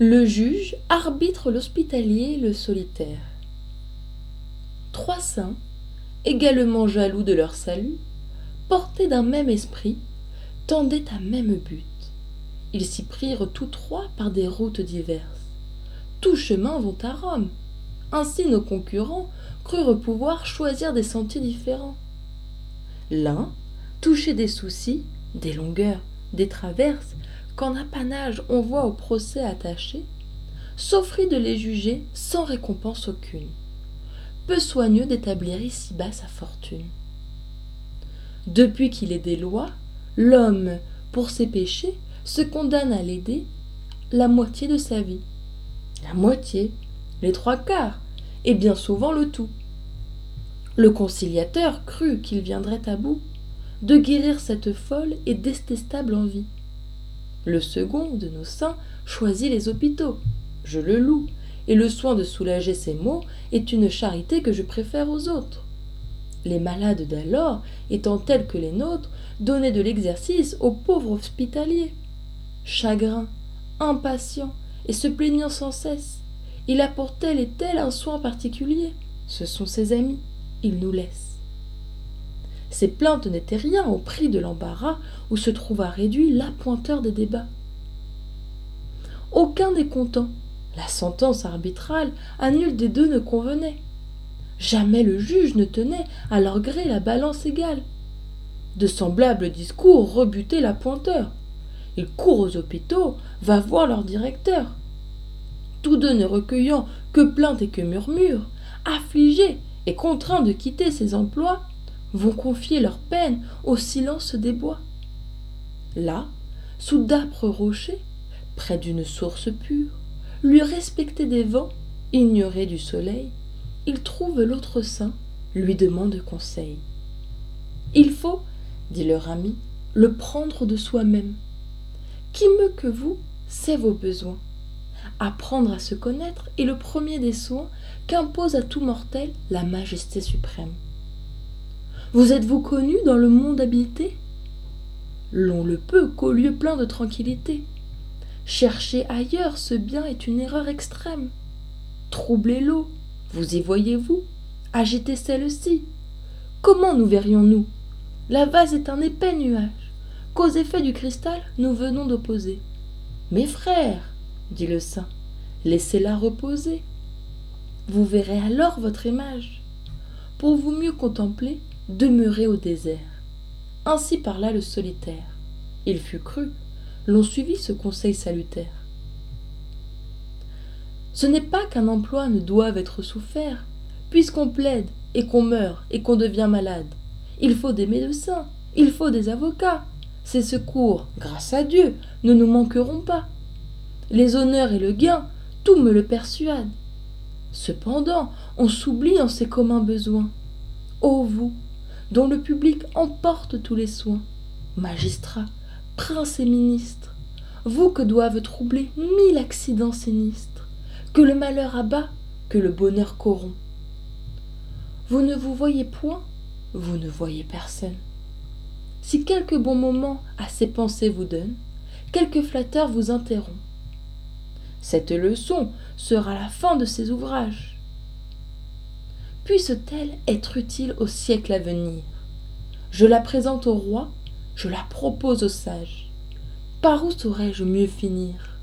Le juge arbitre l'hospitalier le solitaire. Trois saints, également jaloux de leur salut, portés d'un même esprit, tendaient à même but. Ils s'y prirent tous trois par des routes diverses. Tous chemins vont à Rome. Ainsi nos concurrents crurent pouvoir choisir des sentiers différents. L'un, touché des soucis, des longueurs, des traverses, qu'en apanage on voit au procès attaché, s'offrit de les juger sans récompense aucune, peu soigneux d'établir ici-bas sa fortune. Depuis qu'il est des lois, l'homme, pour ses péchés, se condamne à l'aider la moitié de sa vie. La moitié, les trois quarts, et bien souvent le tout. Le conciliateur crut qu'il viendrait à bout de guérir cette folle et détestable envie. Le second de nos saints choisit les hôpitaux. Je le loue, et le soin de soulager ses maux est une charité que je préfère aux autres. Les malades d'alors, étant tels que les nôtres, donnaient de l'exercice aux pauvres hospitaliers. Chagrin, impatient, et se plaignant sans cesse, il apporte tel et tel un soin particulier. Ce sont ses amis, il nous laisse. Ces plaintes n'étaient rien au prix de l'embarras où se trouva réduit l'appointeur des débats. Aucun des contents, la sentence arbitrale à nul des deux ne convenait. Jamais le juge ne tenait à leur gré la balance égale. De semblables discours rebutaient l'appointeur. Il court aux hôpitaux, va voir leur directeur. Tous deux ne recueillant que plaintes et que murmures, affligés et contraints de quitter ses emplois, vont confier leur peine au silence des bois. Là, sous d'âpres rochers, près d'une source pure, lui respecter des vents, ignorer du soleil, il trouve l'autre saint, lui demande conseil. Il faut, dit leur ami, le prendre de soi-même. Qui mieux que vous sait vos besoins? Apprendre à se connaître est le premier des soins qu'impose à tout mortel la majesté suprême. Vous êtes-vous connu dans le monde habité L'on le peut qu'au lieu plein de tranquillité. Chercher ailleurs ce bien est une erreur extrême. Troubler l'eau, vous y voyez-vous? Agiter celle-ci. Comment nous verrions-nous? La vase est un épais nuage, qu'aux effets du cristal nous venons d'opposer. Mes frères, dit le saint, laissez-la reposer. Vous verrez alors votre image. Pour vous mieux contempler, demeurer au désert. Ainsi parla le solitaire. Il fut cru. L'on suivit ce conseil salutaire. Ce n'est pas qu'un emploi ne doive être souffert, puisqu'on plaide et qu'on meurt et qu'on devient malade. Il faut des médecins, il faut des avocats. Ces secours, grâce à Dieu, ne nous manqueront pas. Les honneurs et le gain, tout me le persuade. Cependant, on s'oublie en ces communs besoins. Ô vous, dont le public emporte tous les soins. Magistrats, princes et ministres, vous que doivent troubler mille accidents sinistres, que le malheur abat, que le bonheur corrompt. Vous ne vous voyez point, vous ne voyez personne. Si quelque bon moment à ces pensées vous donne, quelque flatteur vous interrompt. Cette leçon sera la fin de ces ouvrages puisse-t-elle être utile au siècle à venir? Je la présente au roi, je la propose aux sages. Par où saurais-je mieux finir?